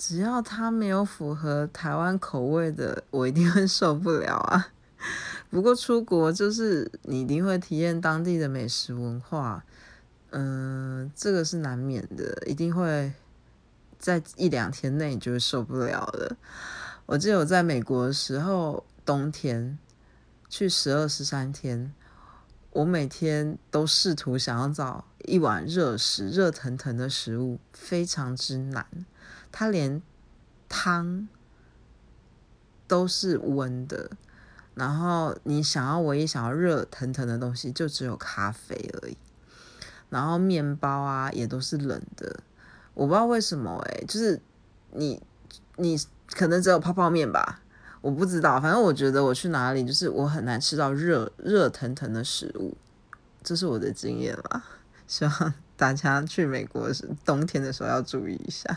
只要它没有符合台湾口味的，我一定会受不了啊。不过出国就是你一定会体验当地的美食文化，嗯，这个是难免的，一定会在一两天内就会受不了的。我记得我在美国的时候，冬天去十二十三天，我每天都试图想要找一碗热食、热腾腾的食物，非常之难。它连汤都是温的。然后你想要唯一想要热腾腾的东西，就只有咖啡而已。然后面包啊，也都是冷的。我不知道为什么哎，就是你你可能只有泡泡面吧，我不知道。反正我觉得我去哪里，就是我很难吃到热热腾腾的食物，这是我的经验啦。希望大家去美国是冬天的时候要注意一下。